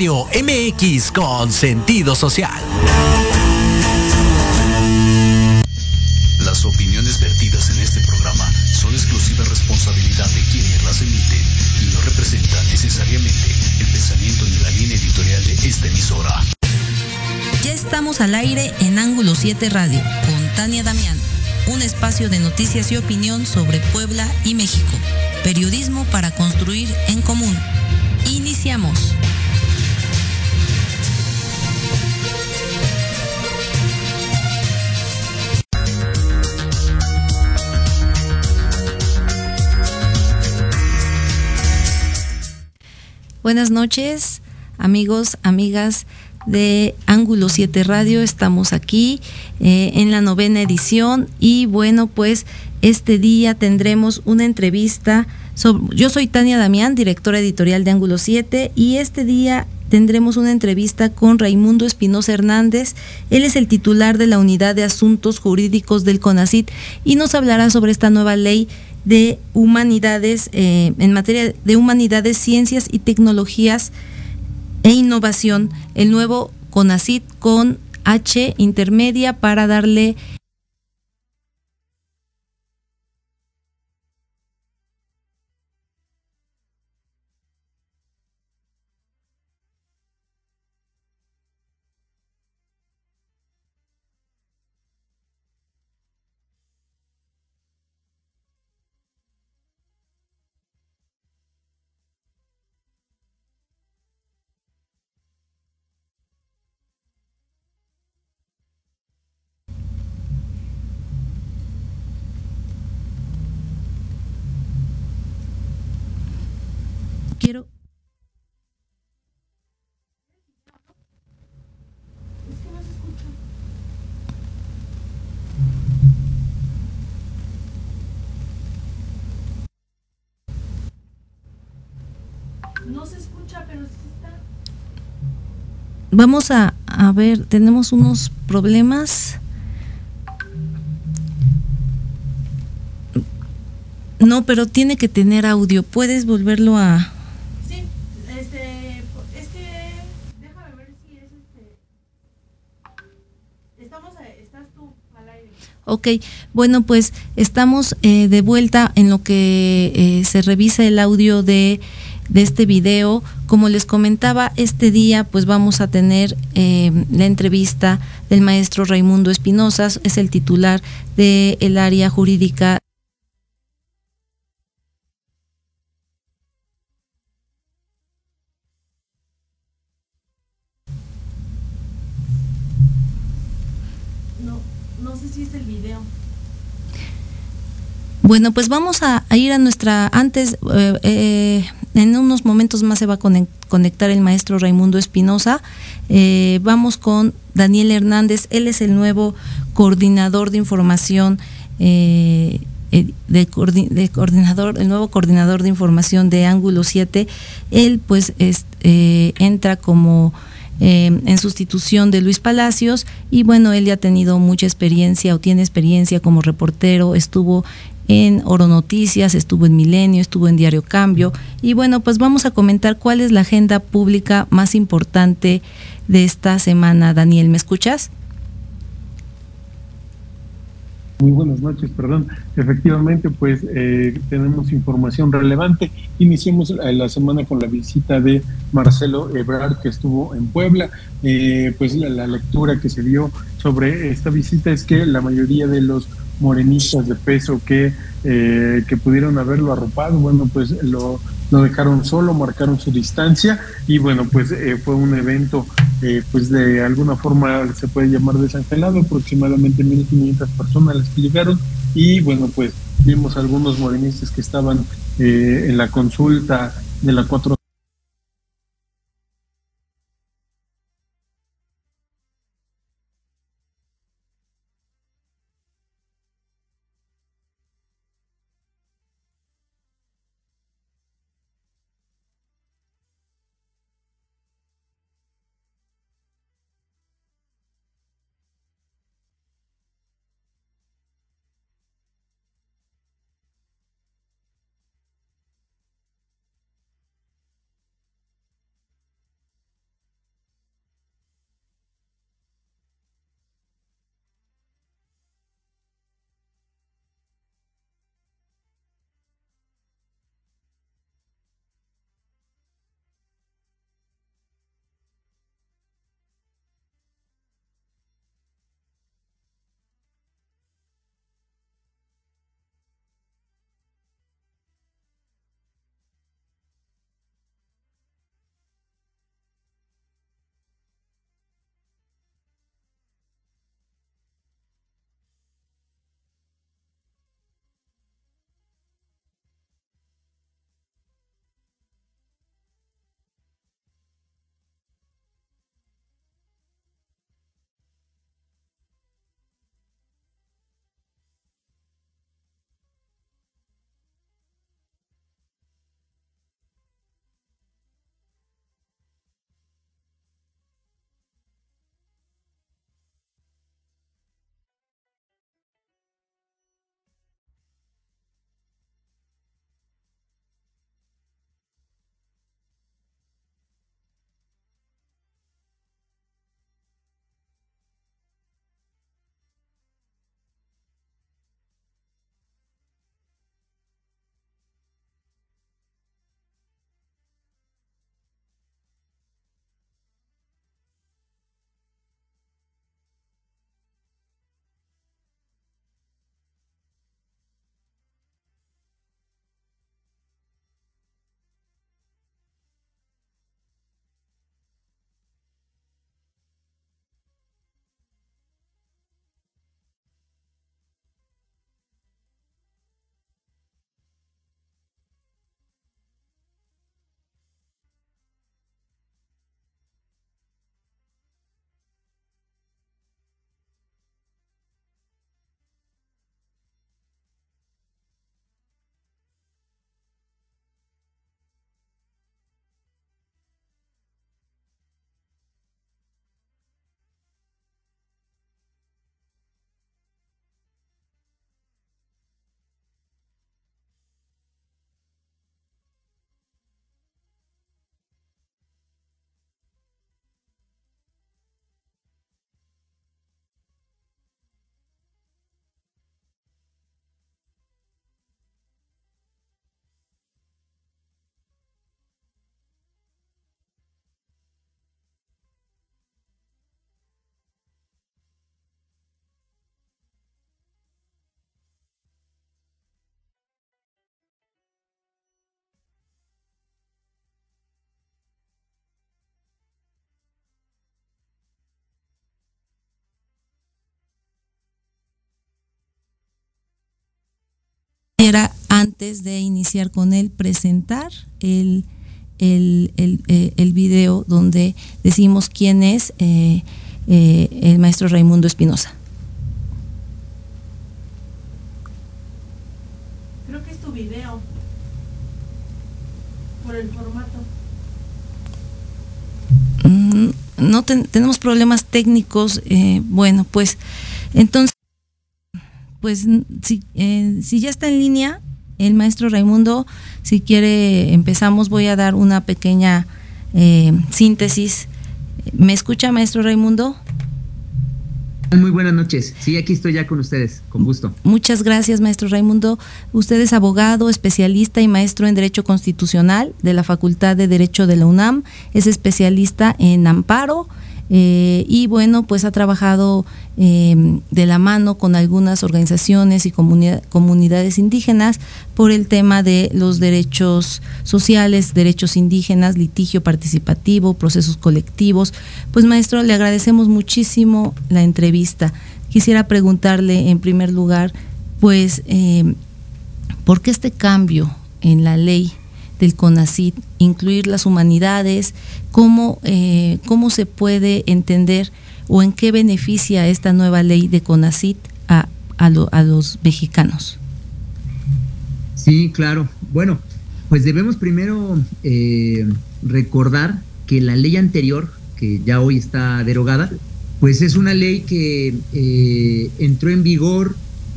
Radio MX con sentido social. Las opiniones vertidas en este programa son exclusiva responsabilidad de quienes las emiten y no representan necesariamente el pensamiento ni la línea editorial de esta emisora. Ya estamos al aire en Ángulo 7 Radio con Tania Damián, un espacio de noticias y opinión sobre Puebla y México. Periodismo para construir en común. Iniciamos. Buenas noches, amigos, amigas de Ángulo 7 Radio. Estamos aquí eh, en la novena edición y bueno, pues este día tendremos una entrevista. Sobre, yo soy Tania Damián, directora editorial de Ángulo 7 y este día tendremos una entrevista con Raimundo Espinosa Hernández. Él es el titular de la Unidad de Asuntos Jurídicos del CONACIT y nos hablará sobre esta nueva ley de humanidades, eh, en materia de humanidades, ciencias y tecnologías e innovación, el nuevo CONACIT con H intermedia para darle Vamos a, a ver, tenemos unos problemas. No, pero tiene que tener audio. ¿Puedes volverlo a...? Sí, este, es que déjame ver si es este. Estamos, a- estás tú al aire. Ok, bueno, pues estamos eh, de vuelta en lo que eh, se revisa el audio de, de este video. Como les comentaba, este día pues vamos a tener eh, la entrevista del maestro Raimundo Espinosa, es el titular del área jurídica No, no sé si es el video. Bueno, pues vamos a, a ir a nuestra, antes, eh, eh, en unos momentos más se va a conec- conectar el maestro Raimundo Espinosa. Eh, vamos con Daniel Hernández, él es el nuevo coordinador de información, eh, eh, de, el nuevo coordinador de información de Ángulo 7. Él pues es, entra como en sustitución de Luis Palacios y bueno, él ya ha tenido mucha experiencia o tiene experiencia como reportero, estuvo en Oro Noticias, estuvo en Milenio, estuvo en Diario Cambio y bueno, pues vamos a comentar cuál es la agenda pública más importante de esta semana. Daniel, ¿me escuchas? Muy buenas noches, perdón. Efectivamente, pues eh, tenemos información relevante. Iniciamos eh, la semana con la visita de Marcelo Ebrard, que estuvo en Puebla. Eh, pues la, la lectura que se dio sobre esta visita es que la mayoría de los morenistas de peso que, eh, que pudieron haberlo arropado, bueno, pues lo lo dejaron solo, marcaron su distancia y bueno, pues eh, fue un evento eh, pues de alguna forma se puede llamar desangelado, aproximadamente 1.500 personas las que llegaron y bueno, pues vimos algunos morenistas que estaban eh, en la consulta de la 4 era antes de iniciar con él presentar el, el, el, eh, el video donde decimos quién es eh, eh, el maestro Raimundo Espinosa. Creo que es tu video. Por el formato. Mm, no ten- tenemos problemas técnicos. bueno, pues entonces, pues si, eh, si ya está en línea el maestro Raimundo, si quiere empezamos, voy a dar una pequeña eh, síntesis. ¿Me escucha, maestro Raimundo? Muy buenas noches. Sí, aquí estoy ya con ustedes, con gusto. Muchas gracias, maestro Raimundo. Usted es abogado, especialista y maestro en Derecho Constitucional de la Facultad de Derecho de la UNAM. Es especialista en amparo, Eh, y bueno, pues ha trabajado eh, de la mano con algunas organizaciones y comunidades indígenas por el tema de los derechos sociales, derechos indígenas, litigio participativo, procesos colectivos. Pues maestro, le agradecemos muchísimo la entrevista. Quisiera preguntarle en primer lugar, pues, eh, ¿por qué este cambio en la ley del CONACIT, incluir las humanidades, cómo, eh, cómo se puede entender o en qué beneficia esta nueva ley de CONACIT a, a, los mexicanos. Sí, claro. Bueno, pues debemos primero eh, recordar que la ley anterior, que ya hoy está derogada, pues es una ley que eh, entró en vigor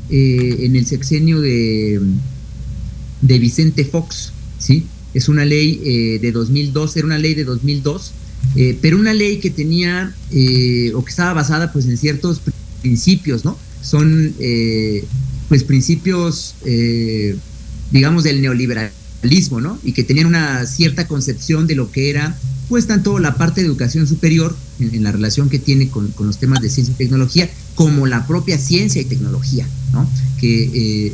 en el sexenio de, de Vicente Fox, ¿sí? Es una ley eh, de 2002, era una ley de 2002, eh, pero una ley que tenía eh, o que estaba basada pues en ciertos principios, ¿no? Son pues principios, digamos, del neoliberalismo, ¿no? Y que tenían una cierta concepción de lo que era pues tanto la parte de educación superior en, la relación que tiene con, con, los temas de ciencia y tecnología, como la propia ciencia y tecnología, ¿no? Que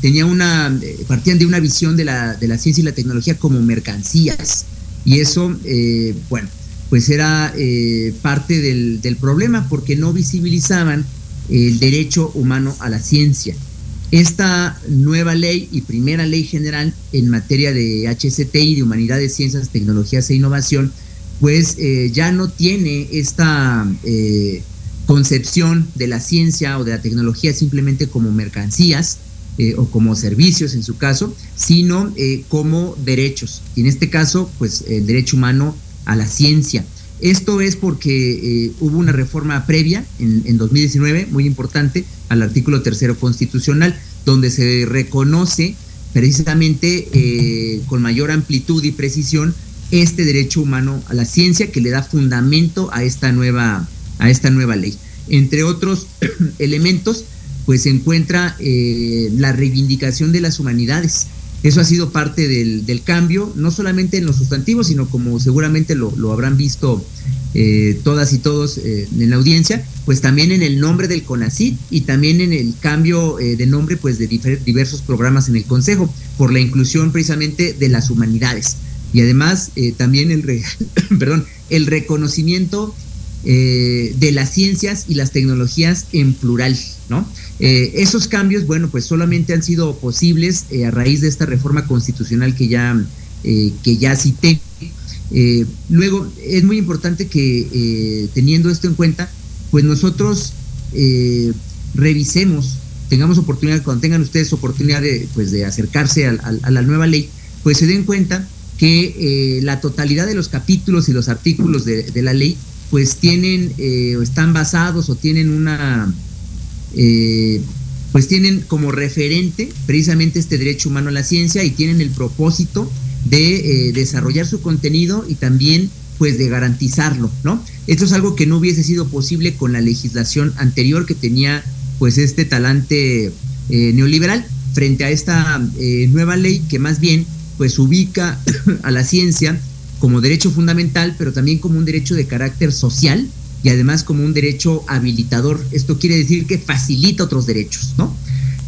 tenía una, eh, partían de una visión de la, de la ciencia y la tecnología como mercancías. Y eso, eh, bueno, pues era eh, parte del, del, problema porque no visibilizaban el derecho humano a la ciencia. Esta nueva ley y primera ley general en materia de HCTI, de Humanidades, Ciencias, Tecnologías e Innovación, pues ya no tiene esta concepción de la ciencia o de la tecnología simplemente como mercancías, eh, o como servicios en su caso, sino eh, como derechos. Y en este caso, pues el derecho humano a la ciencia. Esto es porque eh, hubo una reforma previa en, en, 2019, muy importante, al artículo tercero constitucional, donde se reconoce precisamente con mayor amplitud y precisión este derecho humano a la ciencia que le da fundamento a esta nueva, a esta nueva ley. Entre otros elementos, pues se encuentra eh, la reivindicación de las humanidades. Eso ha sido parte del, cambio, no solamente en los sustantivos, sino como seguramente lo, habrán visto eh, todas y todos eh, en la audiencia, pues también en el nombre del CONACIT y también en el cambio de nombre pues de diversos programas en el Consejo, por la inclusión precisamente de las humanidades. Y además también el, perdón, el reconocimiento de las ciencias y las tecnologías en plural, ¿no? Eh, esos cambios, bueno, pues solamente han sido posibles eh, a raíz de esta reforma constitucional que ya, eh, que ya cité. luego, es muy importante que teniendo esto en cuenta, pues nosotros revisemos, tengamos oportunidad, cuando tengan ustedes oportunidad de, pues de acercarse a, la nueva ley, pues se den cuenta que la totalidad de los capítulos y los artículos de, de la ley, pues tienen, o están basados o tienen una eh, pues tienen como referente precisamente este derecho humano a la ciencia y tienen el propósito de eh, desarrollar su contenido y también pues de garantizarlo, ¿no? Esto es algo que no hubiese sido posible con la legislación anterior que tenía pues este talante eh, neoliberal frente a esta nueva ley que más bien pues ubica a la ciencia como derecho fundamental, pero también como un derecho de carácter social y además como un derecho habilitador. Esto quiere decir que facilita otros derechos, ¿no?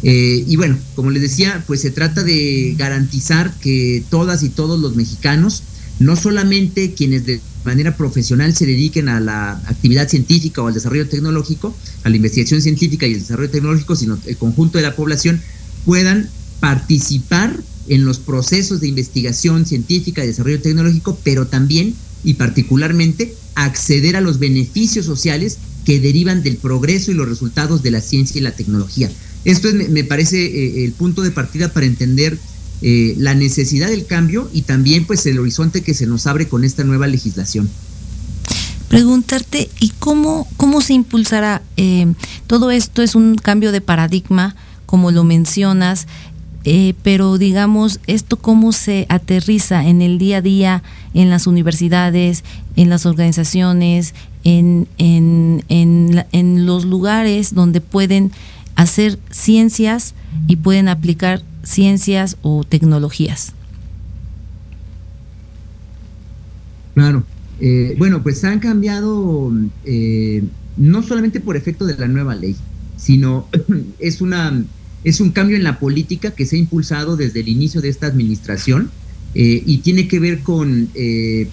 Eh, y bueno, como les decía, pues se trata de garantizar que todas y todos los mexicanos, no solamente quienes de manera profesional se dediquen a la actividad científica o al desarrollo tecnológico, a la investigación científica y el desarrollo tecnológico, sino el conjunto de la población, puedan participar en los procesos de investigación científica y desarrollo tecnológico, pero también y particularmente acceder a los beneficios sociales que derivan del progreso y los resultados de la ciencia y la tecnología. Esto es, me parece eh, el punto de partida para entender eh, la necesidad del cambio y también pues el horizonte que se nos abre con esta nueva legislación. Preguntarte, ¿y cómo, cómo se impulsará? Eh, todo esto es un cambio de paradigma, como lo mencionas, eh, pero digamos, esto cómo se aterriza en el día a día en las universidades, en las organizaciones, en, en, en, los lugares donde pueden hacer ciencias y pueden aplicar ciencias o tecnologías. Claro. Eh, bueno, pues han cambiado eh, no solamente por efecto de la nueva ley, sino es, una, es un cambio en la política que se ha impulsado desde el inicio de esta administración eh, y tiene que ver con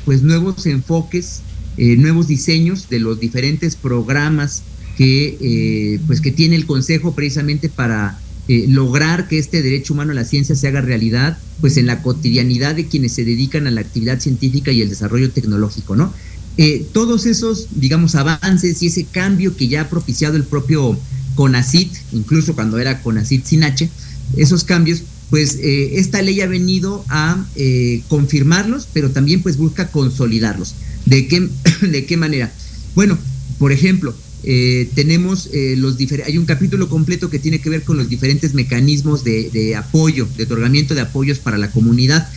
pues nuevos enfoques, nuevos diseños de los diferentes programas que, pues que tiene el Consejo precisamente para lograr que este derecho humano a la ciencia se haga realidad pues en la cotidianidad de quienes se dedican a la actividad científica y el desarrollo tecnológico, ¿no? Eh, todos esos, digamos, avances y ese cambio que ya ha propiciado el propio CONACIT, incluso cuando era CONACIT sin H, esos cambios, pues eh, esta ley ha venido a eh, confirmarlos, pero también pues busca consolidarlos. ¿De qué, ¿De qué manera? Bueno, por ejemplo, tenemos los hay un capítulo completo que tiene que ver con los diferentes mecanismos de, de apoyo, de otorgamiento de apoyos para la comunidad.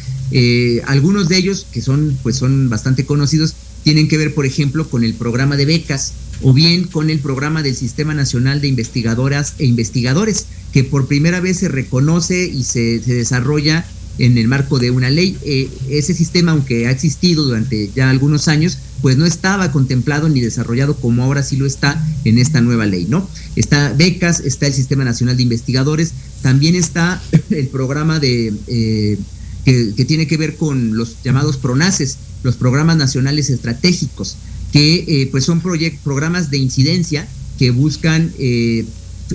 algunos de ellos, que son, pues son bastante conocidos, tienen que ver, por ejemplo, con el programa de becas o bien con el programa del Sistema Nacional de Investigadoras e Investigadores, que por primera vez se reconoce y se, desarrolla en el marco de una ley. Eh, ese sistema, aunque ha existido durante ya algunos años, pues no estaba contemplado ni desarrollado como ahora sí lo está en esta nueva ley, ¿no? Está becas, está el Sistema Nacional de Investigadores, también está el programa de eh, que, tiene que ver con los llamados PRONACES, los programas nacionales estratégicos, que eh, pues son programas de incidencia que buscan eh,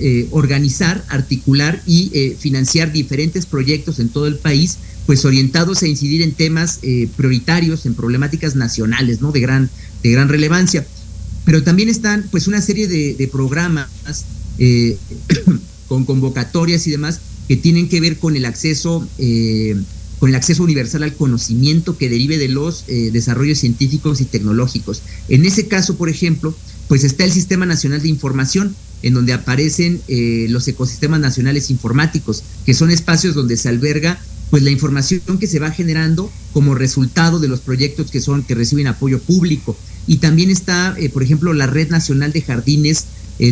eh, organizar, articular y financiar diferentes proyectos en todo el país, pues orientados a incidir en temas prioritarios, en problemáticas nacionales, ¿no? De gran, de gran relevancia. Pero también están pues una serie de, programas con convocatorias y demás que tienen que ver con el acceso con el acceso universal al conocimiento que derive de los eh, desarrollos científicos y tecnológicos. En ese caso, por ejemplo, pues está el Sistema Nacional de Información, en donde aparecen eh, los ecosistemas nacionales informáticos, que son espacios donde se alberga pues la información que se va generando como resultado de los proyectos que son que reciben apoyo público y también está eh, por ejemplo la red nacional de jardines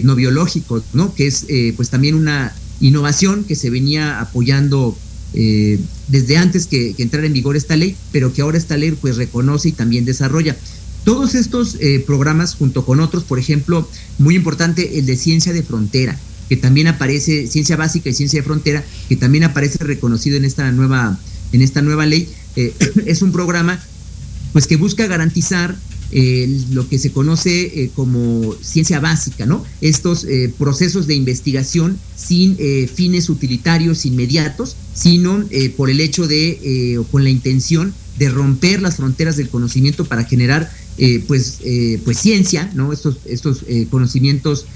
no biológicos no que es pues también una innovación que se venía apoyando eh, desde antes que, entrara en vigor esta ley, pero que ahora esta ley pues reconoce y también desarrolla. Todos estos eh, programas, junto con otros, por ejemplo, muy importante el de ciencia de frontera, que también aparece, ciencia básica y ciencia de frontera, que también aparece reconocido en esta nueva, en esta nueva ley, eh, es un programa pues que busca garantizar lo que se conoce eh, como ciencia básica, ¿no? Estos eh, procesos de investigación sin eh, fines utilitarios inmediatos, sino por el hecho de, o con la intención de romper las fronteras del conocimiento para generar, pues, pues ciencia, ¿no? Estos, estos conocimientos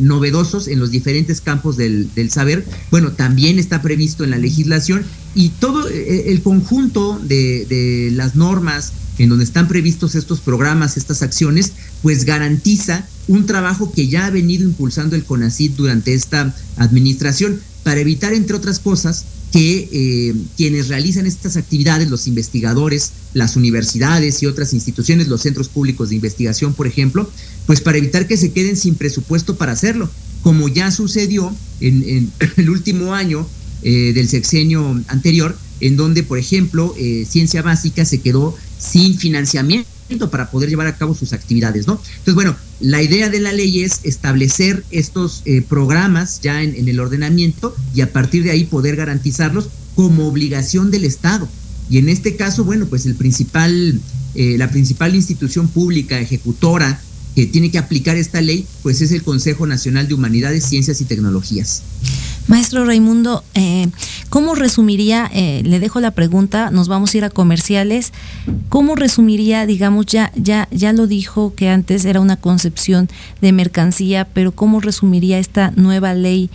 novedosos en los diferentes campos del, del, saber, bueno, también está previsto en la legislación y todo el conjunto de, de las normas, en donde están previstos estos programas, estas acciones, pues garantiza un trabajo que ya ha venido impulsando el CONACID durante esta administración para evitar, entre otras cosas, que eh, quienes realizan estas actividades, los investigadores, las universidades y otras instituciones, los centros públicos de investigación, por ejemplo, pues para evitar que se queden sin presupuesto para hacerlo, como ya sucedió en, el último año eh, del sexenio anterior, en donde, por ejemplo, eh, ciencia básica se quedó sin financiamiento para poder llevar a cabo sus actividades, ¿no? Entonces, bueno, la idea de la ley es establecer estos eh, programas ya en, el ordenamiento y a partir de ahí poder garantizarlos como obligación del Estado. Y en este caso, bueno, pues el principal, eh, la principal institución pública ejecutora que tiene que aplicar esta ley, pues es el Consejo Nacional de Humanidades, Ciencias y Tecnologías. Maestro Raimundo, eh, ¿cómo resumiría, eh, le dejo la pregunta, nos vamos a ir a comerciales, ¿cómo resumiría, digamos, ya, ya, ya lo dijo que antes era una concepción de mercancía, pero cómo resumiría esta nueva ley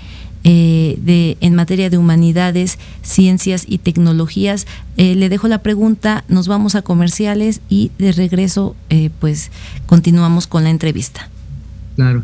eh, de, en materia de humanidades, ciencias y tecnologías. Eh, le dejo la pregunta, nos vamos a comerciales y de regreso eh, pues continuamos con la entrevista. Claro.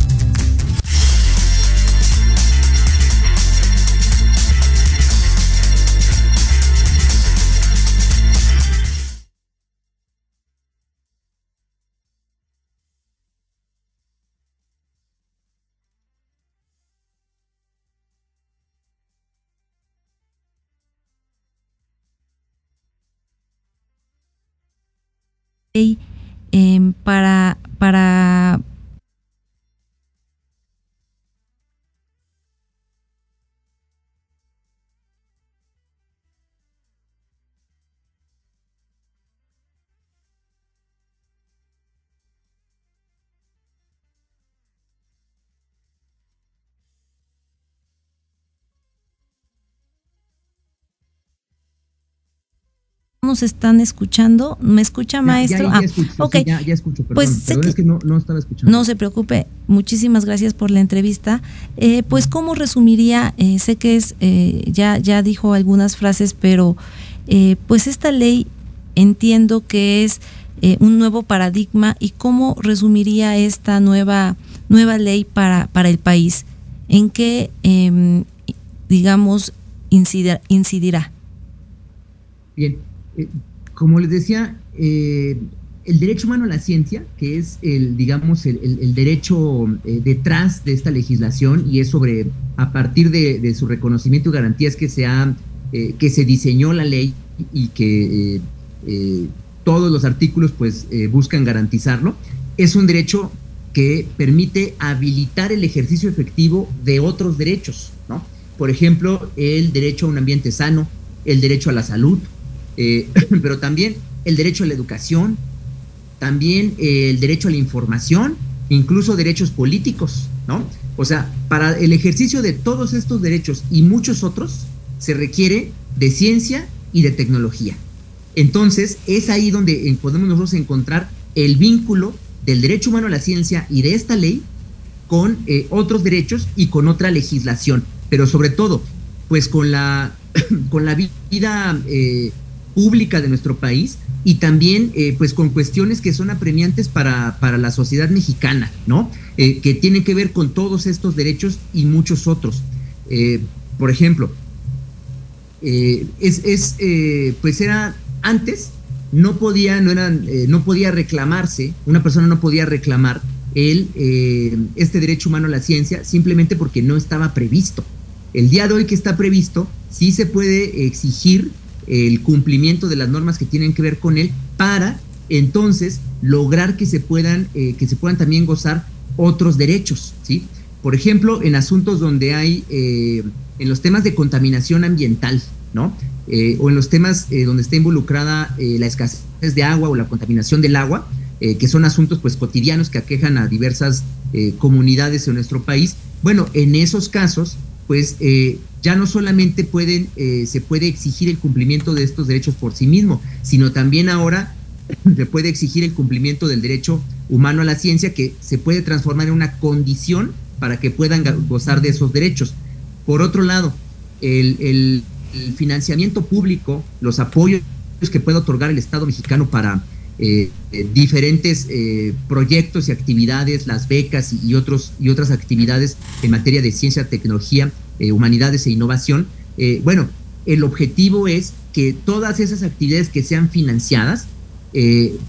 Eh, para, para nos están escuchando. ¿Me escucha, maestro? Ya, ya, escucho, ah, sí, ya, escucho, perdón, pues perdón, es que no, no, estaba escuchando. No se preocupe, muchísimas gracias por la entrevista. Eh, pues, ¿cómo resumiría? Eh, sé que es, eh, ya, ya dijo algunas frases, pero pues esta ley entiendo que es un nuevo paradigma y cómo resumiría esta nueva, nueva ley para, para el país. ¿En qué, em, digamos, incidir, incidirá? Bien, eh, como les decía, eh, el derecho humano a la ciencia, que es el, digamos, el, derecho eh, detrás de esta legislación y es sobre, a partir de, su reconocimiento y garantías que se, ha, eh, que se diseñó la ley y que todos los artículos pues buscan garantizarlo, es un derecho que permite habilitar el ejercicio efectivo de otros derechos, ¿no? Por ejemplo, el derecho a un ambiente sano, el derecho a la salud, eh, pero también el derecho a la educación, también eh, el derecho a la información, incluso derechos políticos, ¿no? O sea, para el ejercicio de todos estos derechos y muchos otros, se requiere de ciencia y de tecnología. Entonces, es ahí donde podemos nosotros encontrar el vínculo del derecho humano a la ciencia y de esta ley con eh, otros derechos y con otra legislación, pero sobre todo, pues con la, con la vida pública de nuestro país y también eh, pues con cuestiones que son apremiantes para, para la sociedad mexicana, ¿no? Eh, que tienen que ver con todos estos derechos y muchos otros. Eh, por ejemplo, es, es pues era antes no podía, no eran, no podía reclamarse, una persona no podía reclamar el, este derecho humano a la ciencia simplemente porque no estaba previsto. El día de hoy que está previsto, sí se puede exigir el cumplimiento de las normas que tienen que ver con él para entonces lograr que se puedan eh, que se puedan también gozar otros derechos, ¿sí? Por ejemplo, en asuntos donde hay eh, en los temas de contaminación ambiental, ¿no? Eh, o en los temas eh, donde está involucrada la escasez de agua o la contaminación del agua, que son asuntos pues cotidianos que aquejan a diversas comunidades en nuestro país. Bueno, en esos casos, pues ya no solamente pueden, eh, se puede exigir el cumplimiento de estos derechos por sí mismo, sino también ahora se puede exigir el cumplimiento del derecho humano a la ciencia que se puede transformar en una condición para que puedan gozar de esos derechos. Por otro lado, el, el, el financiamiento público, los apoyos que puede otorgar el Estado mexicano para eh, eh, diferentes eh, proyectos y actividades, las becas y, otros, y otras actividades en materia de ciencia, tecnología, eh, humanidades e innovación. Bueno, el objetivo es que todas esas actividades que sean financiadas,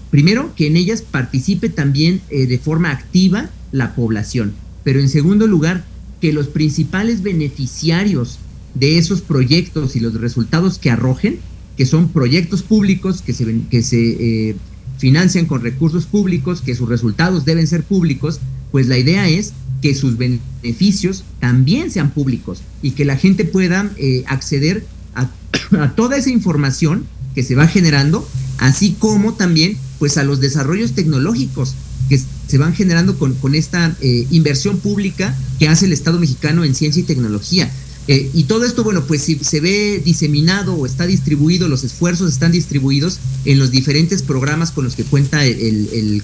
primero, que en ellas participe también de forma activa la población, pero en segundo lugar, que los principales beneficiarios de esos proyectos y los resultados que arrojen, que son proyectos públicos que se, que se financian con recursos públicos, que sus resultados deben ser públicos, pues la idea es que sus beneficios también sean públicos y que la gente pueda eh, acceder a, toda esa información que se va generando, así como también pues a los desarrollos tecnológicos que se van generando con, con esta eh, inversión pública que hace el Estado mexicano en ciencia y tecnología. Eh, y todo esto, bueno, pues si se ve diseminado o está distribuido, los esfuerzos están distribuidos en los diferentes programas con los que cuenta el, el,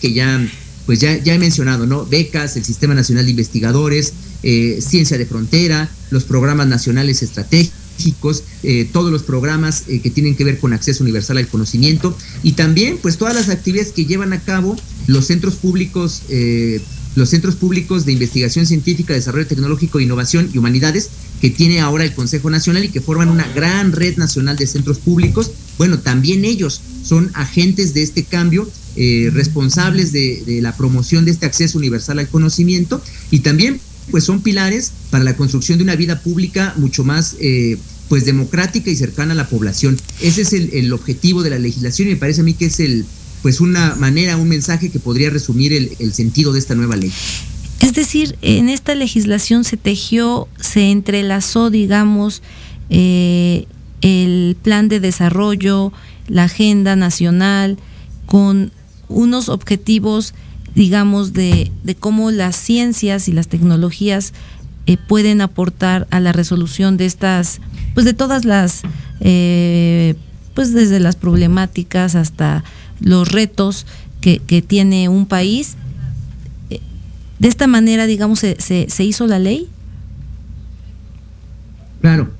que ya, pues ya, ya he mencionado, ¿no? Becas, el Sistema Nacional de Investigadores, eh, Ciencia de Frontera, los programas nacionales estratégicos, eh, todos los programas que tienen que ver con acceso universal al conocimiento y también pues todas las actividades que llevan a cabo los centros públicos los centros públicos de investigación científica, desarrollo tecnológico, innovación y humanidades que tiene ahora el Consejo Nacional y que forman una gran red nacional de centros públicos. Bueno, también ellos son agentes de este cambio, eh, responsables de, la promoción de este acceso universal al conocimiento y también pues son pilares para la construcción de una vida pública mucho más eh, pues democrática y cercana a la población. Ese es el, el objetivo de la legislación y me parece a mí que es el, pues una manera, un mensaje que podría resumir el, sentido de esta nueva ley. Es decir, en esta legislación se tejió, se entrelazó, digamos, eh, el plan de desarrollo, la agenda nacional, con unos objetivos, digamos, de, cómo las ciencias y las tecnologías eh, pueden aportar a la resolución de estas, pues de todas las, eh, pues desde las problemáticas hasta los retos que, tiene un país. Eh, de esta manera, digamos, se, se, hizo la ley. Claro.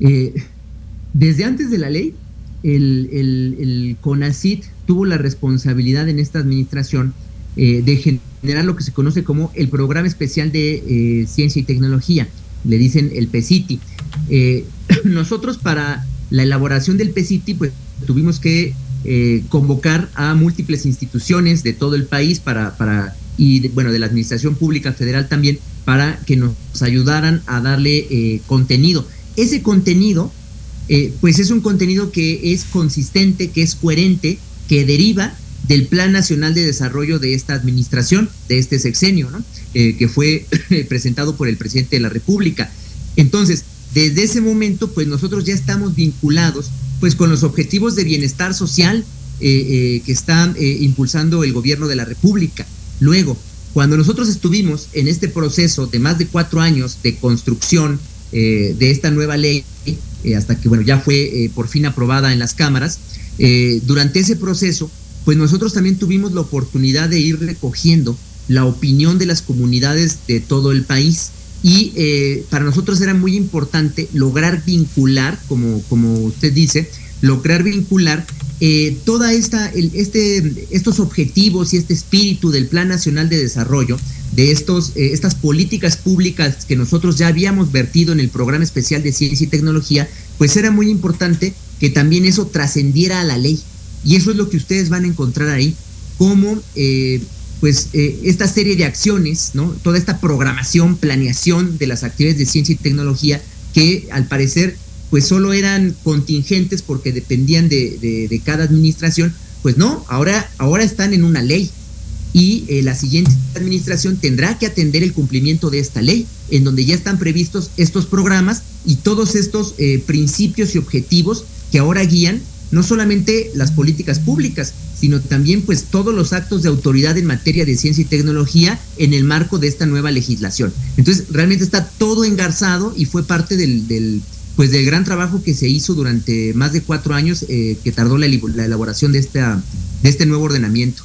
Eh, desde antes de la ley, el, el, CONACIT tuvo la responsabilidad en esta administración eh, de generar lo que se conoce como el Programa Especial de Ciencia y Tecnología, le dicen el PECITI. nosotros para la elaboración del PECITI, pues tuvimos que eh, convocar a múltiples instituciones de todo el país para, para y bueno, de la Administración Pública Federal también, para que nos ayudaran a darle eh, contenido. Ese contenido, eh, pues es un contenido que es consistente, que es coherente, que deriva del Plan Nacional de Desarrollo de esta administración, de este sexenio, ¿no? que fue presentado por el presidente de la República. Entonces, desde ese momento, pues nosotros ya estamos vinculados pues con los objetivos de bienestar social eh, eh, que está eh, impulsando el gobierno de la República. Luego, cuando nosotros estuvimos en este proceso de más de cuatro años de construcción de esta nueva ley, hasta que bueno, ya fue por fin aprobada en las cámaras, durante ese proceso, pues nosotros también tuvimos la oportunidad de ir recogiendo la opinión de las comunidades de todo el país y eh, para nosotros era muy importante lograr vincular, como, como usted dice, lograr vincular eh, toda esta, este, estos objetivos y este espíritu del Plan Nacional de Desarrollo, de estos, eh, estas políticas públicas que nosotros ya habíamos vertido en el Programa Especial de Ciencia y Tecnología, pues era muy importante que también eso trascendiera a la ley. Y eso es lo que ustedes van a encontrar ahí, como pues eh, esta serie de acciones, ¿no? Toda esta programación, planeación de las actividades de ciencia y tecnología que al parecer pues solo eran contingentes porque dependían de, cada administración, pues no, ahora, ahora están en una ley y eh, la siguiente administración tendrá que atender el cumplimiento de esta ley, en donde ya están previstos estos programas y todos estos eh, principios y objetivos que ahora guían no solamente las políticas públicas, sino también pues todos los actos de autoridad en materia de ciencia y tecnología en el marco de esta nueva legislación. Entonces, realmente está todo engarzado y fue parte del, pues del gran trabajo que se hizo durante más de cuatro años eh, que tardó la, elaboración de, esta, de este nuevo ordenamiento.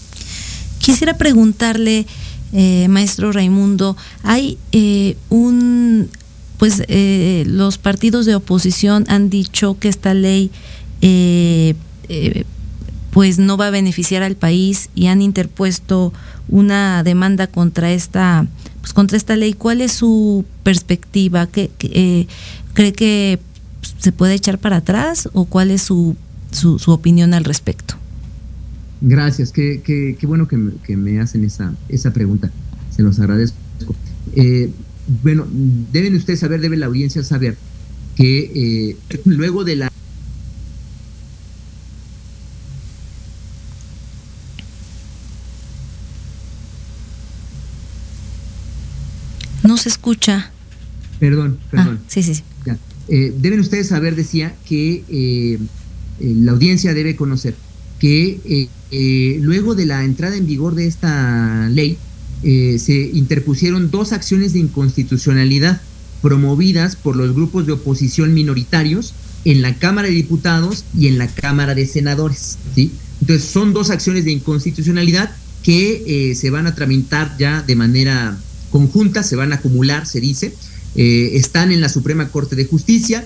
Quisiera preguntarle, eh, maestro Raimundo, hay eh, un, pues los partidos de oposición han dicho que esta ley pues no va a beneficiar al país y han interpuesto una demanda contra esta pues contra esta ley. ¿Cuál es su perspectiva? ¿Qué, eh, ¿Cree que se puede echar para atrás o cuál es su, su, opinión al respecto? Gracias, qué, qué, qué bueno que me, que me, hacen esa, esa pregunta, se los agradezco. Eh, bueno, deben ustedes saber, debe la audiencia saber que eh, luego de la No se escucha. Perdón, perdón. Ah, sí, sí. Eh, deben ustedes saber, decía, que eh, eh, la audiencia debe conocer que luego de la entrada en vigor de esta ley, se interpusieron dos acciones de inconstitucionalidad promovidas por los grupos de oposición minoritarios en la Cámara de Diputados y en la Cámara de Senadores. ¿sí? Entonces son dos acciones de inconstitucionalidad que se van a tramitar ya de manera conjunta, se van a acumular, se dice, eh, están en la Suprema Corte de Justicia,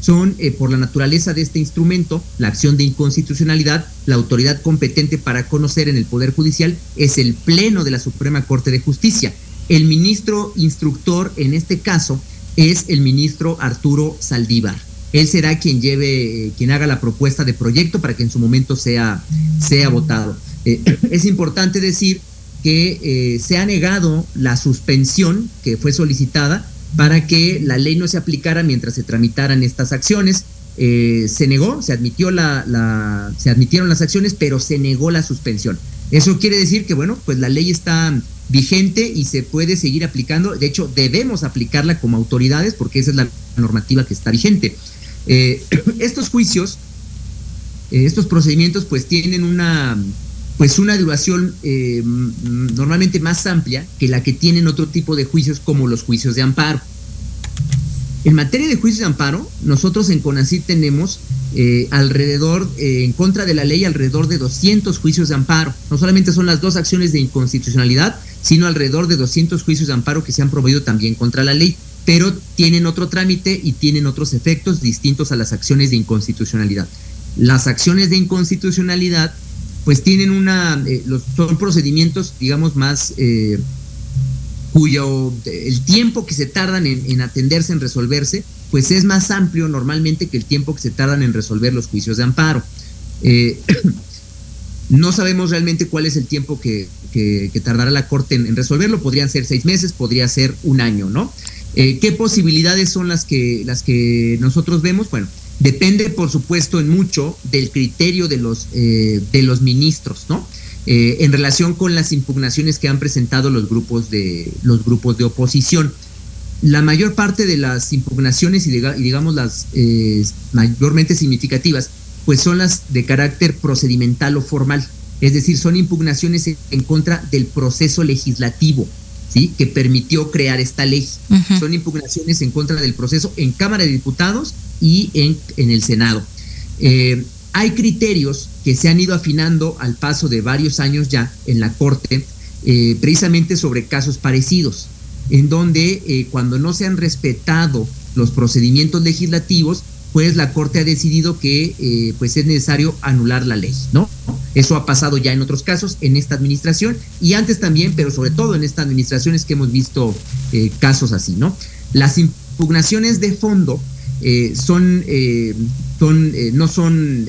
son eh, por la naturaleza de este instrumento, la acción de inconstitucionalidad, la autoridad competente para conocer en el Poder Judicial es el Pleno de la Suprema Corte de Justicia. El ministro instructor en este caso es el ministro Arturo Saldívar. Él será quien lleve, quien haga la propuesta de proyecto para que en su momento sea, sea votado. Eh, es importante decir que eh, se ha negado la suspensión que fue solicitada para que la ley no se aplicara mientras se tramitaran estas acciones. Eh, se negó, se admitió la, se admitieron las acciones, pero se negó la suspensión. Eso quiere decir que, bueno, pues la ley está vigente y se puede seguir aplicando. De hecho, debemos aplicarla como autoridades porque esa es la normativa que está vigente. estos juicios, estos procedimientos, pues tienen una pues una duración eh, normalmente más amplia que la que tienen otro tipo de juicios como los juicios de amparo. En materia de juicios de amparo, nosotros en CONACYT tenemos eh, alrededor, eh, en contra de la ley, alrededor de 200 juicios de amparo. No solamente son las dos acciones de inconstitucionalidad, sino alrededor de 200 juicios de amparo que se han promovido también contra la ley, pero tienen otro trámite y tienen otros efectos distintos a las acciones de inconstitucionalidad. Las acciones de inconstitucionalidad pues tienen una, eh, son procedimientos, digamos, más, eh, cuyo el tiempo que se tardan en, atenderse, en resolverse, pues es más amplio normalmente que el tiempo que se tardan en resolver los juicios de amparo. Eh, no sabemos realmente cuál es el tiempo que, tardará la Corte en, resolverlo, podrían ser seis meses, podría ser un año, ¿no? ¿Qué posibilidades son las que, las que nosotros vemos? Bueno, Depende, por supuesto, en mucho del criterio de los, eh, de los ministros, ¿no? Eh, en relación con las impugnaciones que han presentado los grupos de, los grupos de oposición. La mayor parte de las impugnaciones y, digamos las eh, mayormente significativas, pues son las de carácter procedimental o formal, es decir, son impugnaciones en contra del proceso legislativo, ¿sí? que permitió crear esta ley. Son impugnaciones en contra del proceso en Cámara de Diputados y en, en el Senado. Eh, hay criterios que se han ido afinando al paso de varios años ya en la Corte, eh, precisamente sobre casos parecidos, en donde eh, cuando no se han respetado los procedimientos legislativos, pues la Corte ha decidido que pues es necesario anular la ley, ¿no? Eso ha pasado ya en otros casos, en esta administración y antes también, pero sobre todo en esta administración es que hemos visto casos así, ¿no? Las impugnaciones de fondo eh, son, eh, son eh, no son,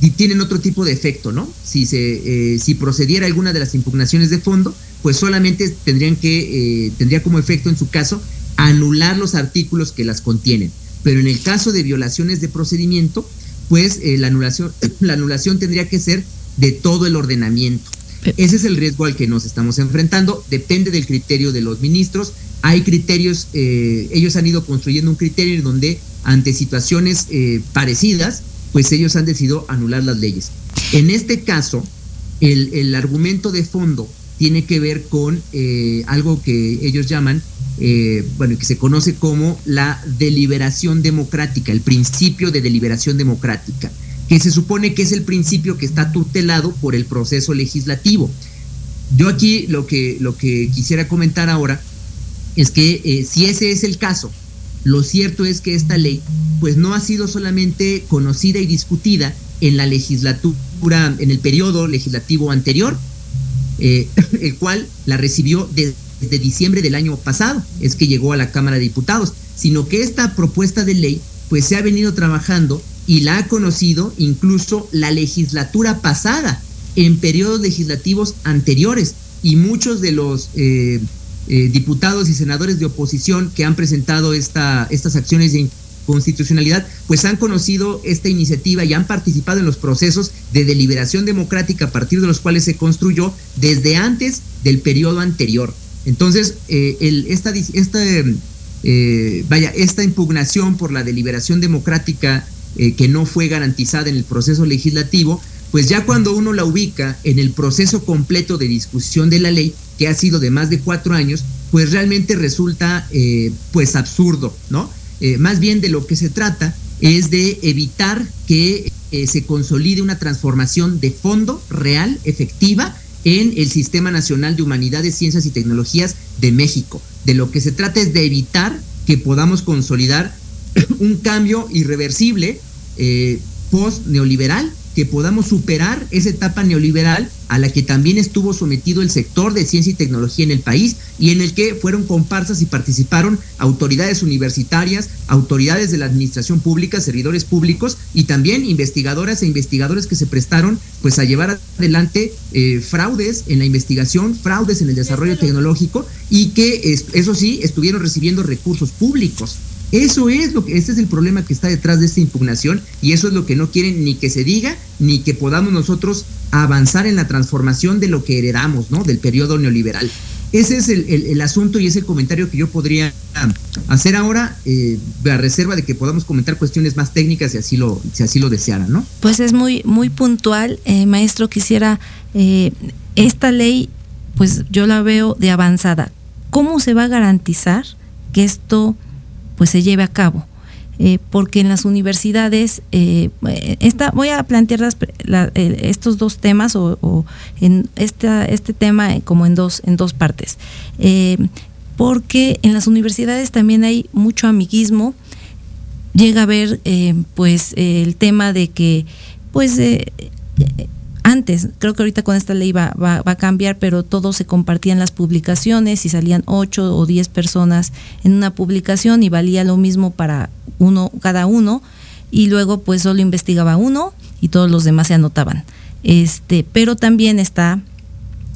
y tienen otro tipo de efecto, ¿no? Si, se, si procediera alguna de las impugnaciones de fondo, pues solamente tendrían que, tendría como efecto en su caso anular los artículos que las contienen. Pero en el caso de violaciones de procedimiento, pues la, anulación, la anulación tendría que ser de todo el ordenamiento. Ese es el riesgo al que nos estamos enfrentando. Depende del criterio de los ministros, hay criterios, eh, ellos han ido construyendo un criterio en donde ante situaciones eh, parecidas, pues ellos han decidido anular las leyes. En este caso, el, argumento de fondo tiene que ver con eh, algo que ellos llaman, bueno, que se conoce como la deliberación democrática, el principio de deliberación democrática, que se supone que es el principio que está tutelado por el proceso legislativo. Yo aquí lo que, lo que quisiera comentar ahora es que eh, si ese es el caso, lo cierto es que esta ley pues no ha sido solamente conocida y discutida en la legislatura, en el periodo legislativo anterior, eh, el cual la recibió desde, diciembre del año pasado, es que llegó a la Cámara de Diputados, sino que esta propuesta de ley pues se ha venido trabajando y la ha conocido incluso la legislatura pasada, en periodos legislativos anteriores, y muchos de los eh, eh, diputados y senadores de oposición que han presentado esta, estas acciones de constitucionalidad, pues han conocido esta iniciativa y han participado en los procesos de deliberación democrática a partir de los cuales se construyó desde antes del periodo anterior. Entonces, eh, el, esta, esta, eh, vaya, esta impugnación por la deliberación democrática que no fue garantizada en el proceso legislativo, pues ya cuando uno la ubica en el proceso completo de discusión de la ley, que ha sido de más de cuatro años, pues realmente resulta pues absurdo, ¿no? más bien de lo que se trata es de evitar que se consolide una transformación de fondo real, efectiva, en el Sistema Nacional de Humanidades, Ciencias y Tecnologías de México. De lo que se trata es de evitar que podamos consolidar un cambio irreversible eh, post-neoliberal, que podamos superar esa etapa neoliberal a la que también estuvo sometido el sector de ciencia y tecnología en el país y en el que fueron comparsas y participaron autoridades universitarias, autoridades de la administración pública, servidores públicos y también investigadoras e investigadores que se prestaron pues a llevar adelante eh, fraudes en la investigación, fraudes en el desarrollo tecnológico y que eso sí estuvieron recibiendo recursos públicos. Eso es lo que, ese es el problema que está detrás de esta impugnación y eso es lo que no quieren ni que se diga ni que podamos nosotros avanzar en la transformación de lo que heredamos, ¿no? Del periodo neoliberal. Ese es el, asunto y ese el comentario que yo podría hacer ahora, eh, a reserva de que podamos comentar cuestiones más técnicas si así lo, si así lo desearan, ¿no? Pues es muy, muy puntual, eh, maestro. Quisiera eh, esta ley, pues yo la veo de avanzada. ¿Cómo se va a garantizar que esto pues se lleve a cabo. Eh, porque en las universidades, eh, esta, voy a plantear eh, estos dos temas o, en esta, este tema como en dos, en dos partes. porque en las universidades también hay mucho amiguismo, llega a ver pues el tema de que pues antes, creo que ahorita con esta ley va, va, a cambiar, pero todos se compartían las publicaciones y salían ocho o diez personas en una publicación y valía lo mismo para uno, cada uno, y luego pues solo investigaba uno y todos los demás se anotaban. Este, pero también está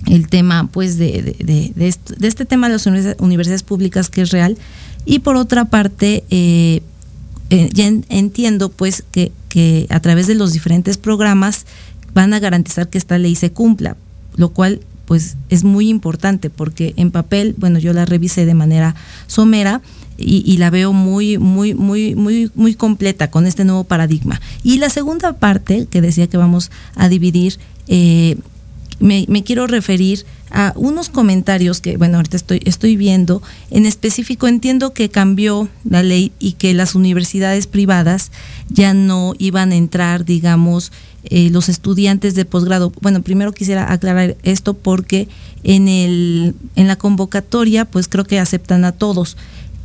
el tema pues de, de, de, este, tema de las universidades públicas que es real, y por otra parte, eh, eh, ya entiendo pues que, que a través de los diferentes programas van a garantizar que esta ley se cumpla, lo cual pues es muy importante porque en papel, bueno, yo la revisé de manera somera y, la veo muy, muy, muy, muy, muy completa con este nuevo paradigma. Y la segunda parte que decía que vamos a dividir, eh, me, quiero referir a unos comentarios que, bueno, ahorita estoy, estoy viendo. En específico, entiendo que cambió la ley y que las universidades privadas ya no iban a entrar, digamos, eh, los estudiantes de posgrado. Bueno, primero quisiera aclarar esto porque en, el, en la convocatoria, pues creo que aceptan a todos,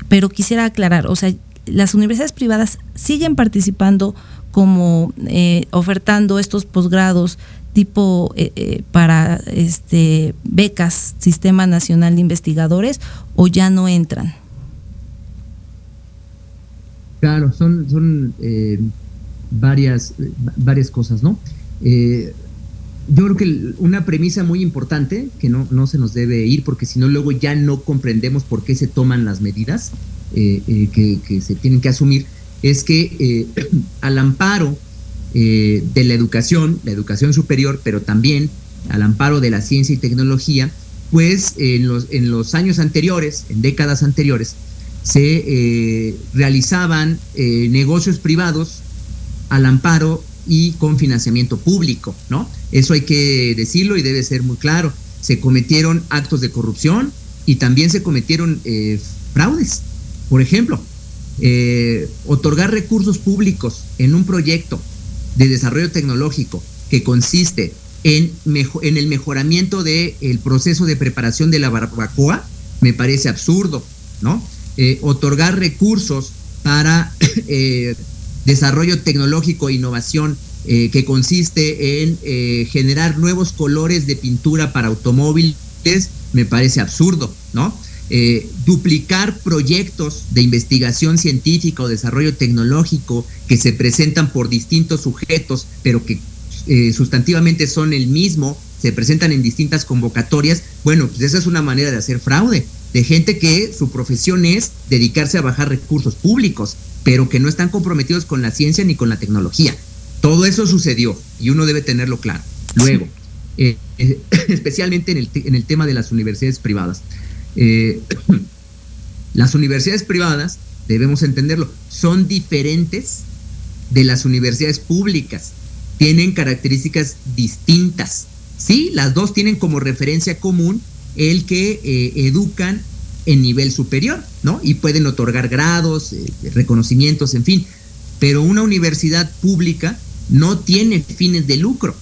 pero quisiera aclarar, o sea, las universidades privadas siguen participando como eh, ofertando estos posgrados tipo eh, para este becas Sistema Nacional de Investigadores o ya no entran. Claro, son, son varias, varias cosas, ¿no? Eh, yo creo que una premisa muy importante, que no, no se nos debe ir, porque si no luego ya no comprendemos por qué se toman las medidas eh, eh, que, se tienen que asumir, es que al amparo de la educación, la educación superior, pero también al amparo de la ciencia y tecnología, pues en los, en los años anteriores, en décadas anteriores, se realizaban negocios privados al amparo y con financiamiento público, ¿no? Eso hay que decirlo y debe ser muy claro. Se cometieron actos de corrupción y también se cometieron eh, fraudes. Por ejemplo, eh, otorgar recursos públicos en un proyecto de desarrollo tecnológico que consiste en, en el mejoramiento del proceso de preparación de la barbacoa, me parece absurdo, ¿no? Eh, otorgar recursos para desarrollo tecnológico e innovación eh, que consiste en eh, generar nuevos colores de pintura para automóviles, me parece absurdo, ¿no? Eh, duplicar proyectos de investigación científica o desarrollo tecnológico que se presentan por distintos sujetos, pero que sustantivamente son el mismo, se presentan en distintas convocatorias, bueno, pues esa es una manera de hacer fraude, de gente que su profesión es dedicarse a bajar recursos públicos pero que no están comprometidos con la ciencia ni con la tecnología. Todo eso sucedió y uno debe tenerlo claro. Luego, eh, eh, especialmente en el, en el, tema de las universidades privadas. Eh, las universidades privadas, debemos entenderlo, son diferentes de las universidades públicas. Tienen características distintas. Sí, las dos tienen como referencia común el que educan en nivel superior, ¿no? Y pueden otorgar grados, eh, reconocimientos, en fin. Pero una universidad pública no tiene fines de lucro.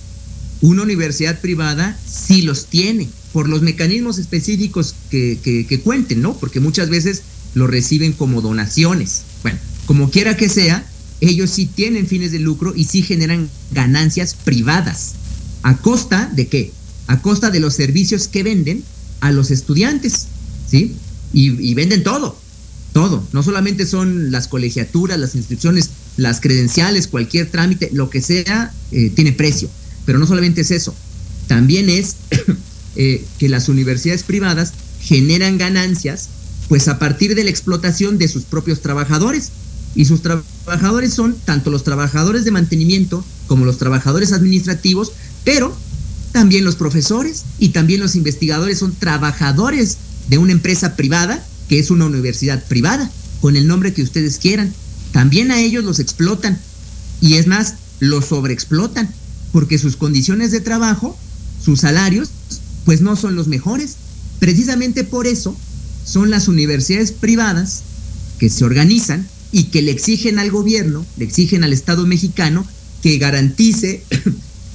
Una universidad privada sí los tiene, por los mecanismos específicos que, que, cuenten, ¿no? Porque muchas veces lo reciben como donaciones. Bueno, como quiera que sea, ellos sí tienen fines de lucro y sí generan ganancias privadas. ¿A costa de qué? A costa de los servicios que venden a los estudiantes, ¿sí? Y, venden todo, todo. No solamente son las colegiaturas, las inscripciones, las credenciales, cualquier trámite, lo que sea, eh, tiene precio. Pero no solamente es eso, también es eh, que las universidades privadas generan ganancias pues a partir de la explotación de sus propios trabajadores. Y sus trabajadores son tanto los trabajadores de mantenimiento como los trabajadores administrativos, pero también los profesores y también los investigadores son trabajadores de una empresa privada, que es una universidad privada, con el nombre que ustedes quieran. También a ellos los explotan y es más, los sobreexplotan, porque sus condiciones de trabajo, sus salarios, pues no son los mejores. Precisamente por eso son las universidades privadas que se organizan y que le exigen al gobierno, le exigen al Estado mexicano que garantice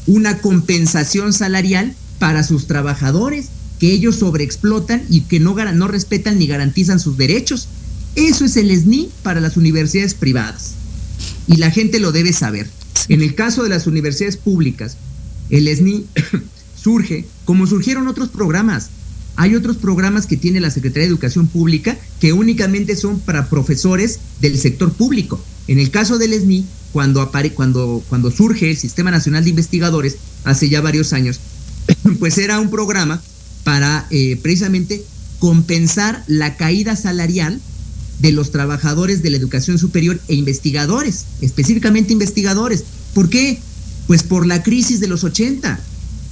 una compensación salarial para sus trabajadores, que ellos sobreexplotan y que no, no respetan ni garantizan sus derechos. Eso es el SNI para las universidades privadas. Y la gente lo debe saber. En el caso de las universidades públicas, el SNI surge como surgieron otros programas. Hay otros programas que tiene la Secretaría de Educación Pública que únicamente son para profesores del sector público. En el caso del SNI, cuando, cuando, cuando surge el Sistema Nacional de Investigadores, hace ya varios años, pues era un programa para eh, precisamente compensar la caída salarial de los trabajadores de la educación superior e investigadores, específicamente investigadores. ¿Por qué? Pues por la crisis de los 80,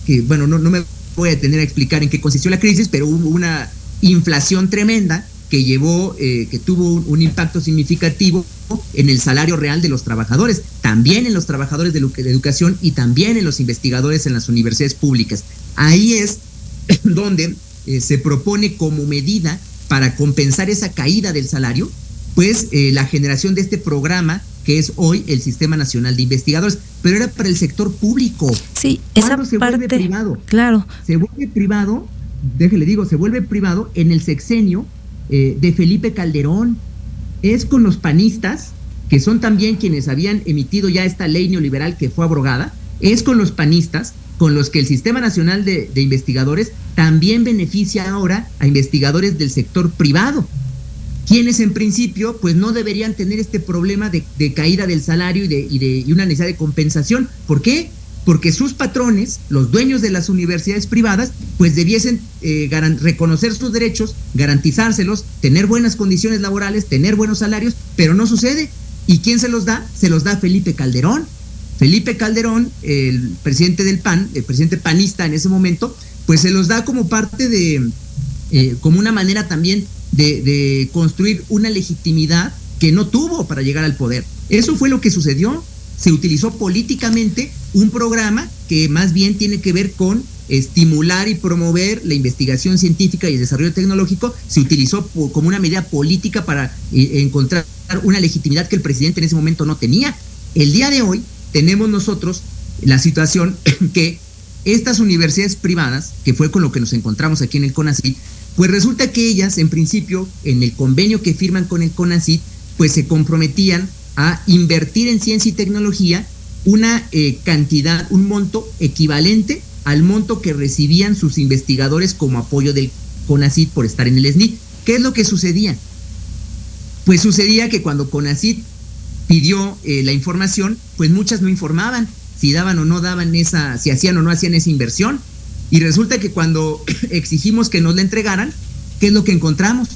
que bueno, no, no me voy a tener a explicar en qué consistió la crisis, pero hubo una inflación tremenda que llevó, eh, que tuvo un, impacto significativo en el salario real de los trabajadores, también en los trabajadores de, educación y también en los investigadores en las universidades públicas. Ahí es donde eh, se propone como medida para compensar esa caída del salario, pues eh, la generación de este programa que es hoy el Sistema Nacional de Investigadores, pero era para el sector público. Sí, esa se parte, vuelve privado? Claro. Se vuelve privado, déjele digo, se vuelve privado en el sexenio eh, de Felipe Calderón. Es con los panistas, que son también quienes habían emitido ya esta ley neoliberal que fue abrogada, es con los panistas con los que el Sistema Nacional de, Investigadores también beneficia ahora a investigadores del sector privado quienes en principio pues no deberían tener este problema de, caída del salario y de, y de una necesidad de compensación. ¿Por qué? Porque sus patrones, los dueños de las universidades privadas, pues debiesen eh, reconocer sus derechos, garantizárselos, tener buenas condiciones laborales, tener buenos salarios, pero no sucede. ¿Y quién se los da? Se los da Felipe Calderón. Felipe Calderón, el presidente del PAN, el presidente panista en ese momento, pues se los da como parte de, eh, como una manera también de, construir una legitimidad que no tuvo para llegar al poder. Eso fue lo que sucedió. Se utilizó políticamente un programa que más bien tiene que ver con estimular y promover la investigación científica y el desarrollo tecnológico, se utilizó como una medida política para eh, encontrar una legitimidad que el presidente en ese momento no tenía. El día de hoy tenemos nosotros la situación que estas universidades privadas, que fue con lo que nos encontramos aquí en el CONACYT, pues resulta que ellas, en principio, en el convenio que firman con el CONACYT, pues se comprometían a invertir en ciencia y tecnología una eh, cantidad, un monto equivalente al monto que recibían sus investigadores como apoyo del CONACYT por estar en el SNI. ¿Qué es lo que sucedía? Pues sucedía que cuando CONACYT pidió eh, la información, pues muchas no informaban si daban o no daban esa, si hacían o no hacían esa inversión. Y resulta que cuando exigimos que nos la entregaran, ¿qué es lo que encontramos?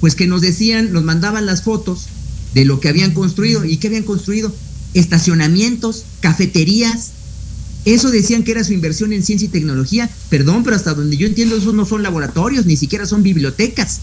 Pues que nos decían, nos mandaban las fotos de lo que habían construido. ¿Y qué habían construido? Estacionamientos, cafeterías. Eso decían que era su inversión en ciencia y tecnología. Perdón, pero hasta donde yo entiendo, esos no son laboratorios, ni siquiera son bibliotecas.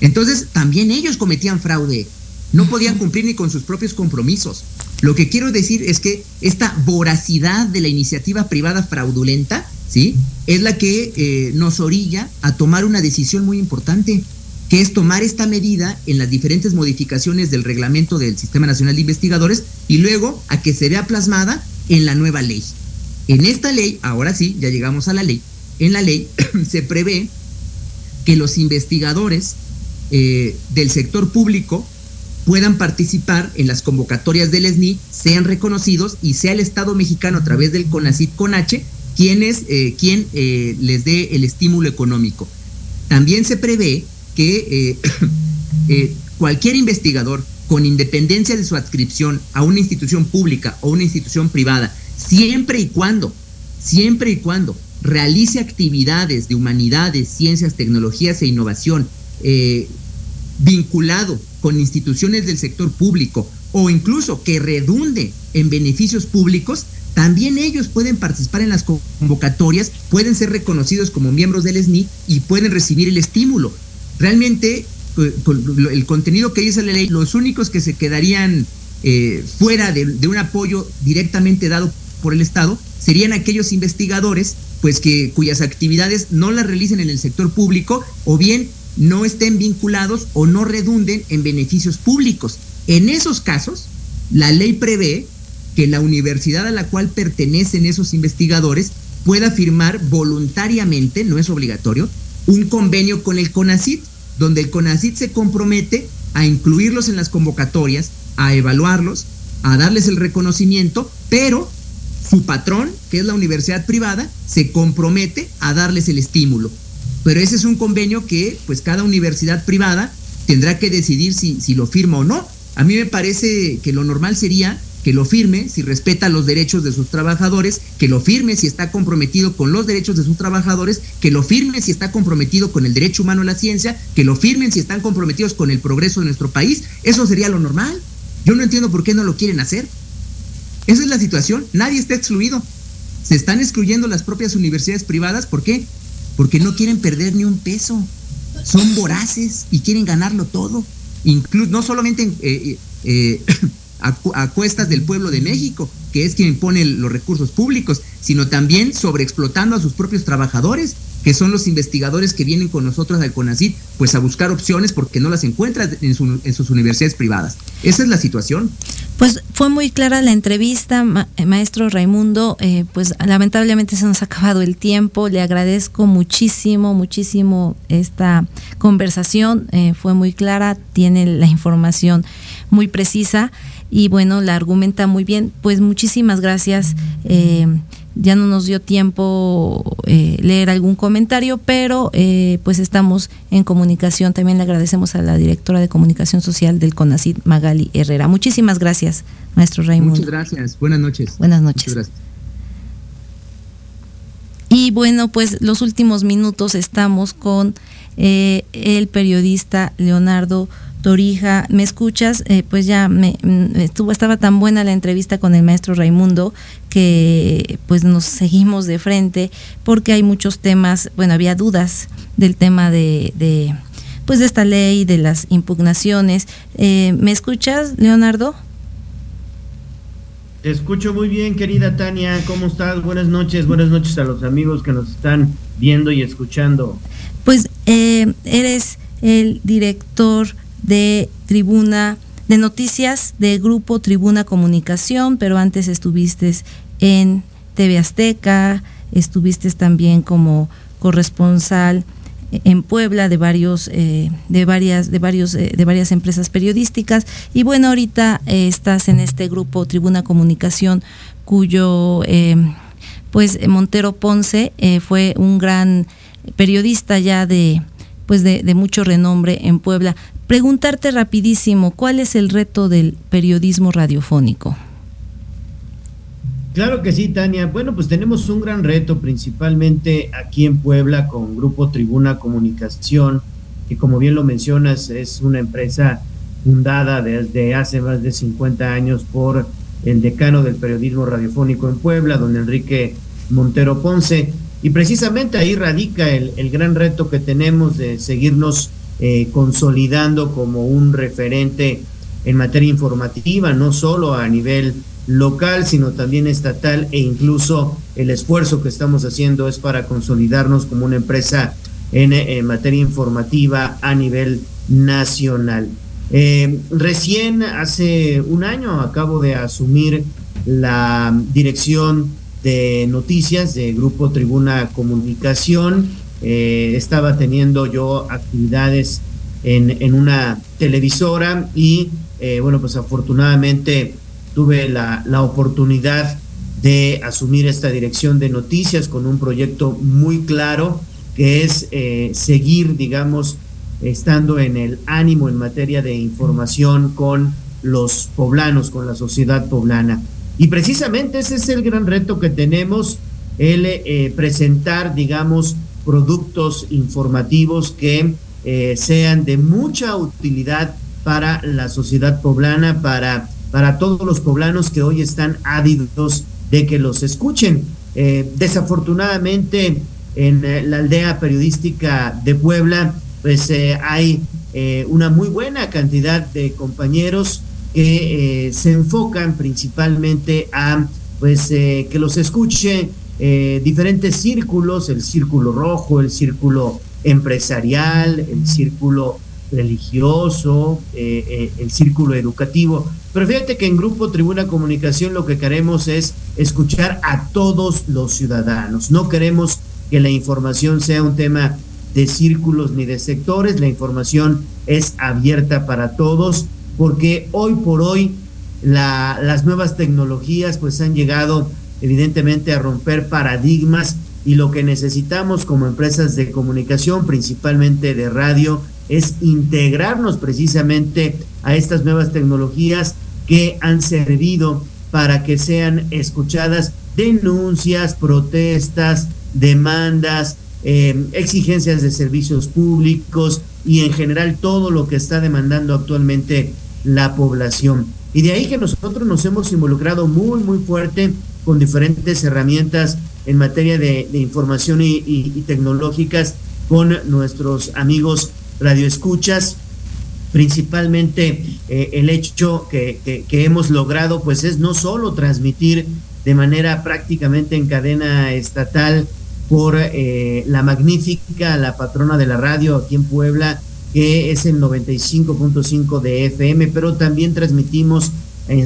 Entonces, también ellos cometían fraude. No podían cumplir ni con sus propios compromisos. Lo que quiero decir es que esta voracidad de la iniciativa privada fraudulenta ¿sí? Es la que eh, nos orilla a tomar una decisión muy importante, que es tomar esta medida en las diferentes modificaciones del reglamento del Sistema Nacional de Investigadores y luego a que se vea plasmada en la nueva ley. En esta ley, ahora sí, ya llegamos a la ley, en la ley se prevé que los investigadores eh, del sector público puedan participar en las convocatorias del SNI, sean reconocidos y sea el Estado mexicano a través del CONACIT CONACHE quien, es, eh, quien eh, les dé el estímulo económico. También se prevé que eh, cualquier investigador, con independencia de su adscripción a una institución pública o una institución privada, siempre y cuando, siempre y cuando realice actividades de humanidades, ciencias, tecnologías e innovación vinculado con instituciones del sector público o incluso que redunde en beneficios públicos, también ellos pueden participar en las convocatorias, pueden ser reconocidos como miembros del SNI y pueden recibir el estímulo. Realmente, el contenido que dice la ley, los únicos que se quedarían eh, fuera de, de, un apoyo directamente dado por el Estado serían aquellos investigadores pues que cuyas actividades no las realicen en el sector público o bien no estén vinculados o no redunden en beneficios públicos. En esos casos, la ley prevé que la universidad a la cual pertenecen esos investigadores pueda firmar voluntariamente, no es obligatorio, un convenio con el CONACIT donde el CONACIT se compromete a incluirlos en las convocatorias, a evaluarlos, a darles el reconocimiento, pero su patrón, que es la universidad privada, se compromete a darles el estímulo. Pero ese es un convenio que pues cada universidad privada tendrá que decidir si, si lo firma o no. A mí me parece que lo normal sería que lo firme si respeta los derechos de sus trabajadores, que lo firme si está comprometido con los derechos de sus trabajadores, que lo firme si está comprometido con el derecho humano a la ciencia, que lo firmen si están comprometidos con el progreso de nuestro país. Eso sería lo normal. Yo no entiendo por qué no lo quieren hacer. Esa es la situación. Nadie está excluido. Se están excluyendo las propias universidades privadas. ¿Por qué? Porque no quieren perder ni un peso. Son voraces y quieren ganarlo todo. Incluso, no solamente en, eh, eh, a, cuestas del pueblo de México, que es quien pone los recursos públicos, sino también sobreexplotando a sus propios trabajadores, que son los investigadores que vienen con nosotros al CONACID, pues a buscar opciones porque no las encuentran en, sus universidades privadas. Esa es la situación. Pues fue muy clara la entrevista, eh, maestro Raimundo. Eh, pues lamentablemente se nos ha acabado el tiempo. Le agradezco muchísimo, muchísimo esta conversación. Eh, fue muy clara, tiene la información muy precisa y bueno, la argumenta muy bien. Pues muchísimas gracias. Eh, ya no nos dio tiempo eh, leer algún comentario, pero eh, pues estamos en comunicación. También le agradecemos a la directora de comunicación social del CONACID, Magali Herrera. Muchísimas gracias, maestro Raimundo. Muchas gracias. Buenas noches. Buenas noches. Y bueno, pues los últimos minutos estamos con el periodista Leonardo Torija, ¿me escuchas? Eh, pues ya me, mm, estuvo, estaba tan buena la entrevista con el maestro Raimundo que pues nos seguimos de frente porque hay muchos temas, bueno, había dudas del tema de, de pues de esta ley, de las impugnaciones. Eh, ¿Me escuchas, Leonardo? Te escucho muy bien, querida Tania. ¿Cómo estás? Buenas noches. Buenas noches a los amigos que nos están viendo y escuchando. Pues eh, eres el director de Tribuna, de noticias de Grupo Tribuna Comunicación, pero antes estuviste en TV Azteca, estuviste también como corresponsal en Puebla de varios eh, de varias de varios eh, de varias empresas periodísticas. Y bueno ahorita eh, estás en este grupo Tribuna Comunicación cuyo pues Montero Ponce fue un gran periodista ya de pues de, de, mucho renombre en Puebla preguntarte rapidísimo, ¿cuál es el reto del periodismo radiofónico? Claro que sí, Tania. Bueno, pues tenemos un gran reto, principalmente aquí en Puebla, con Grupo Tribuna Comunicación, que como bien lo mencionas, es una empresa fundada desde hace más de 50 años por el decano del periodismo radiofónico en Puebla, don Enrique Montero Ponce. Y precisamente ahí radica el, el gran reto que tenemos de seguirnos eh, consolidando como un referente en materia informativa, no solo a nivel local, sino también estatal e incluso el esfuerzo que estamos haciendo es para consolidarnos como una empresa en, materia informativa a nivel nacional. Eh, recién hace un año acabo de asumir la dirección de noticias de Grupo Tribuna Comunicación. Eh, estaba teniendo yo actividades en, una televisora y eh, bueno, pues afortunadamente tuve la, la oportunidad de asumir esta dirección de noticias con un proyecto muy claro que es eh, seguir, digamos, estando en el ánimo en materia de información con los poblanos, con la sociedad poblana. Y precisamente ese es el gran reto que tenemos, el eh, presentar, digamos, productos informativos que eh, sean de mucha utilidad para la sociedad poblana, para, para todos los poblanos que hoy están ávidos de que los escuchen. desafortunadamente, en eh, la aldea periodística de Puebla, pues eh, hay eh, una muy buena cantidad de compañeros que se enfocan principalmente a pues que los escuche diferentes círculos, el círculo rojo, el círculo empresarial, el círculo religioso, el círculo educativo. Pero fíjate que en Grupo Tribuna Comunicación lo que queremos es escuchar a todos los ciudadanos. No queremos que la información sea un tema de círculos ni de sectores, la información es abierta para todos, porque hoy por hoy las nuevas tecnologías pues han llegado evidentemente a romper paradigmas y lo que necesitamos como empresas de comunicación, principalmente de radio, es integrarnos precisamente a estas nuevas tecnologías que han servido para que sean escuchadas denuncias, protestas, demandas, eh, exigencias de servicios públicos y en general todo lo que está demandando actualmente la población. Y de ahí que nosotros nos hemos involucrado muy, muy fuerte con diferentes herramientas en materia de, información y, tecnológicas con nuestros amigos radioescuchas. Principalmente eh, el hecho que, que hemos logrado pues es no solo transmitir de manera prácticamente en cadena estatal por eh, la magnífica, la patrona de la radio aquí en Puebla, que es el 95.5 de FM, pero también transmitimos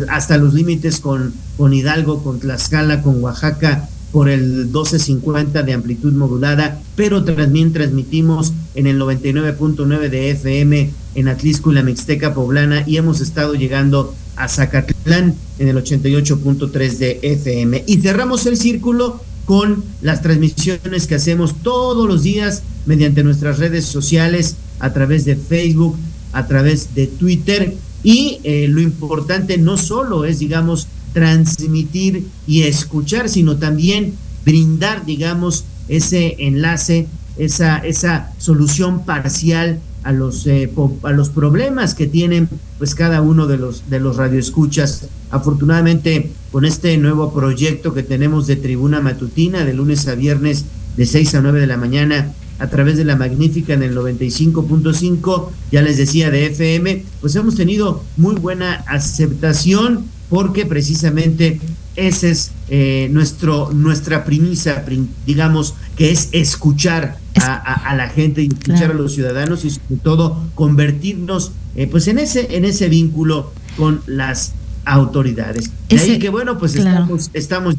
hasta los límites con, con Hidalgo, con Tlaxcala, con Oaxaca, por el 1250 de amplitud modulada, pero también transmitimos en el 99.9 de FM en Atlisco y la Mixteca Poblana y hemos estado llegando a Zacatlán en el 88.3 de FM. Y cerramos el círculo con las transmisiones que hacemos todos los días mediante nuestras redes sociales, a través de Facebook, a través de Twitter. Y eh, lo importante no solo es, digamos, transmitir y escuchar, sino también brindar, digamos, ese enlace, esa, esa solución parcial a los, eh, a los problemas que tienen pues cada uno de los, de los radioescuchas. Afortunadamente, con este nuevo proyecto que tenemos de tribuna matutina de lunes a viernes de 6 a 9 de la mañana a través de la magnífica en el 95.5, ya les decía de FM, pues hemos tenido muy buena aceptación porque precisamente esa es eh, nuestro, nuestra premisa, digamos, que es escuchar a, la gente y escuchar a los ciudadanos y sobre todo convertirnos eh, pues en ese, en ese vínculo con las autoridades. De ahí que bueno, pues estamos, estamos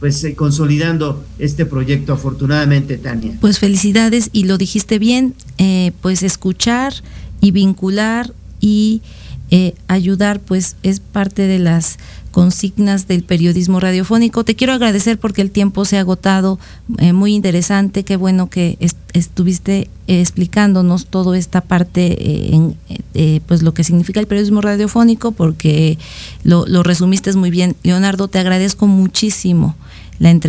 pues eh, consolidando este proyecto afortunadamente, Tania. Pues felicidades y lo dijiste bien, pues escuchar y vincular y ayudar pues es parte de las consignas del periodismo radiofónico. Te quiero agradecer porque el tiempo se ha agotado, eh, muy interesante, qué bueno que estuviste eh, explicándonos toda esta parte, eh, en, pues lo que significa el periodismo radiofónico, porque lo, lo resumiste muy bien. Leonardo, te agradezco muchísimo la entrevista